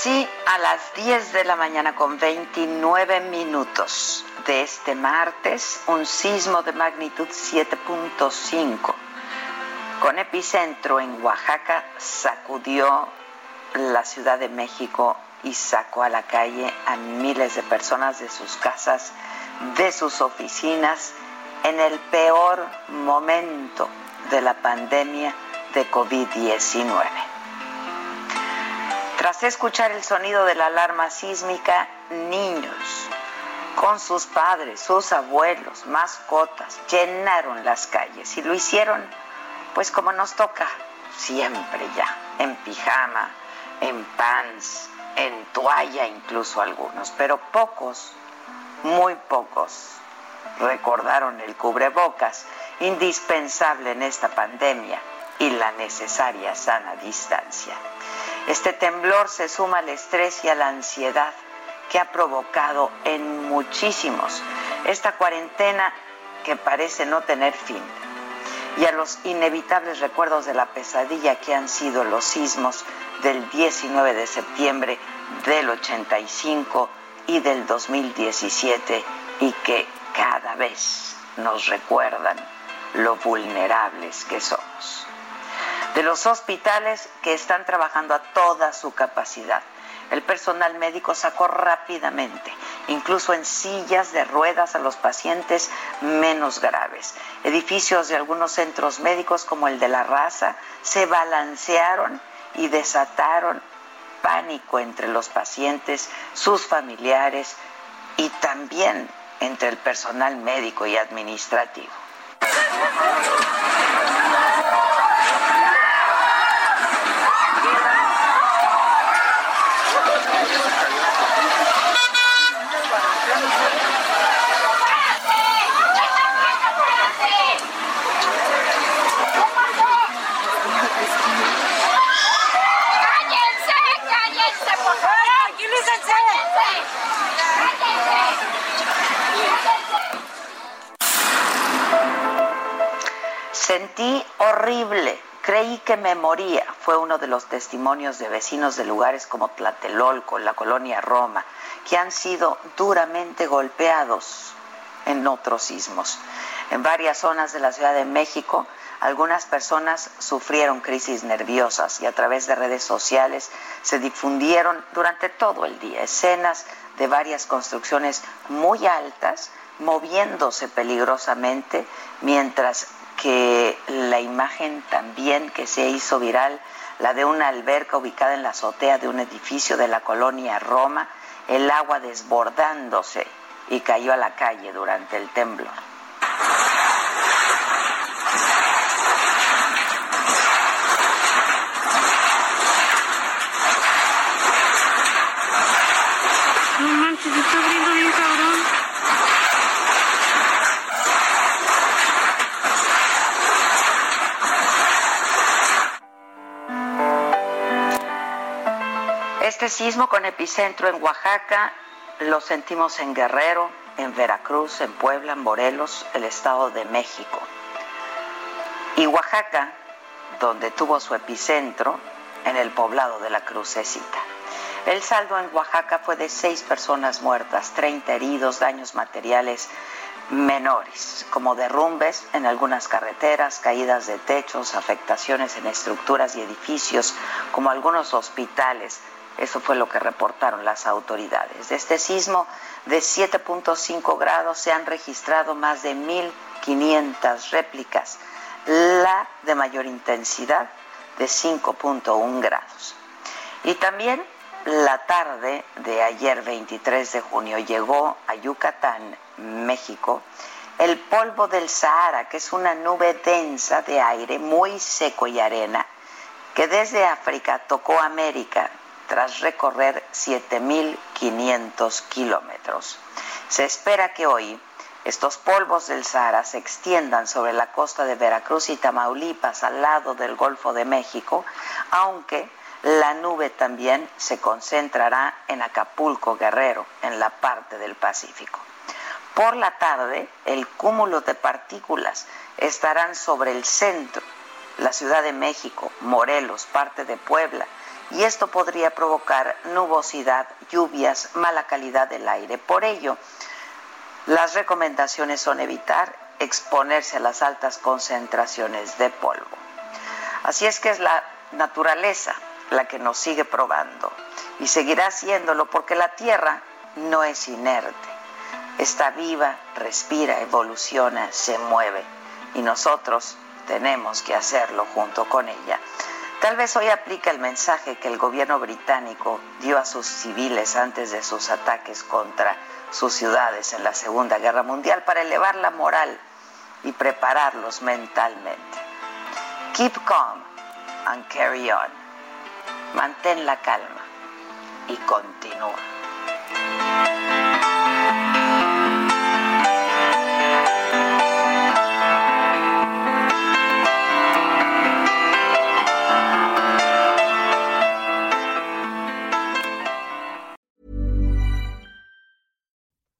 Sí, a las 10 de la mañana con 29 minutos de este martes, un sismo de magnitud 7.5 con epicentro en Oaxaca sacudió la Ciudad de México y sacó a la calle a miles de personas de sus casas, de sus oficinas, en el peor momento de la pandemia de COVID-19. Tras escuchar el sonido de la alarma sísmica, niños con sus padres, sus abuelos, mascotas, llenaron las calles y lo hicieron pues como nos toca siempre ya, en pijama, en pants, en toalla incluso algunos, pero pocos, muy pocos recordaron el cubrebocas, indispensable en esta pandemia, y la necesaria sana distancia. Este temblor se suma al estrés y a la ansiedad que ha provocado en muchísimos esta cuarentena que parece no tener fin. Y a los inevitables recuerdos de la pesadilla que han sido los sismos del 19 de septiembre del 85 y del 2017 y que cada vez nos recuerdan lo vulnerables que somos de los hospitales que están trabajando a toda su capacidad. El personal médico sacó rápidamente, incluso en sillas de ruedas, a los pacientes menos graves. Edificios de algunos centros médicos, como el de la raza, se balancearon y desataron pánico entre los pacientes, sus familiares y también entre el personal médico y administrativo. Horrible, creí que me moría. Fue uno de los testimonios de vecinos de lugares como Tlatelolco, la colonia Roma, que han sido duramente golpeados en otros sismos. En varias zonas de la Ciudad de México, algunas personas sufrieron crisis nerviosas y a través de redes sociales se difundieron durante todo el día escenas de varias construcciones muy altas moviéndose peligrosamente mientras que la imagen también que se hizo viral, la de una alberca ubicada en la azotea de un edificio de la colonia Roma, el agua desbordándose y cayó a la calle durante el temblor. Este sismo con epicentro en Oaxaca lo sentimos en Guerrero, en Veracruz, en Puebla, en Morelos, el Estado de México. Y Oaxaca, donde tuvo su epicentro, en el poblado de la Crucecita. El saldo en Oaxaca fue de seis personas muertas, 30 heridos, daños materiales menores, como derrumbes en algunas carreteras, caídas de techos, afectaciones en estructuras y edificios, como algunos hospitales. Eso fue lo que reportaron las autoridades. De este sismo de 7.5 grados se han registrado más de 1.500 réplicas, la de mayor intensidad de 5.1 grados. Y también la tarde de ayer 23 de junio llegó a Yucatán, México, el polvo del Sahara, que es una nube densa de aire muy seco y arena, que desde África tocó América tras recorrer 7.500 kilómetros. Se espera que hoy estos polvos del Sahara se extiendan sobre la costa de Veracruz y Tamaulipas al lado del Golfo de México, aunque la nube también se concentrará en Acapulco, Guerrero, en la parte del Pacífico. Por la tarde, el cúmulo de partículas estarán sobre el centro, la Ciudad de México, Morelos, parte de Puebla, y esto podría provocar nubosidad, lluvias, mala calidad del aire. Por ello, las recomendaciones son evitar exponerse a las altas concentraciones de polvo. Así es que es la naturaleza la que nos sigue probando y seguirá haciéndolo porque la Tierra no es inerte. Está viva, respira, evoluciona, se mueve y nosotros tenemos que hacerlo junto con ella. Tal vez hoy aplica el mensaje que el gobierno británico dio a sus civiles antes de sus ataques contra sus ciudades en la Segunda Guerra Mundial para elevar la moral y prepararlos mentalmente. Keep calm and carry on mantén la calma y continúa.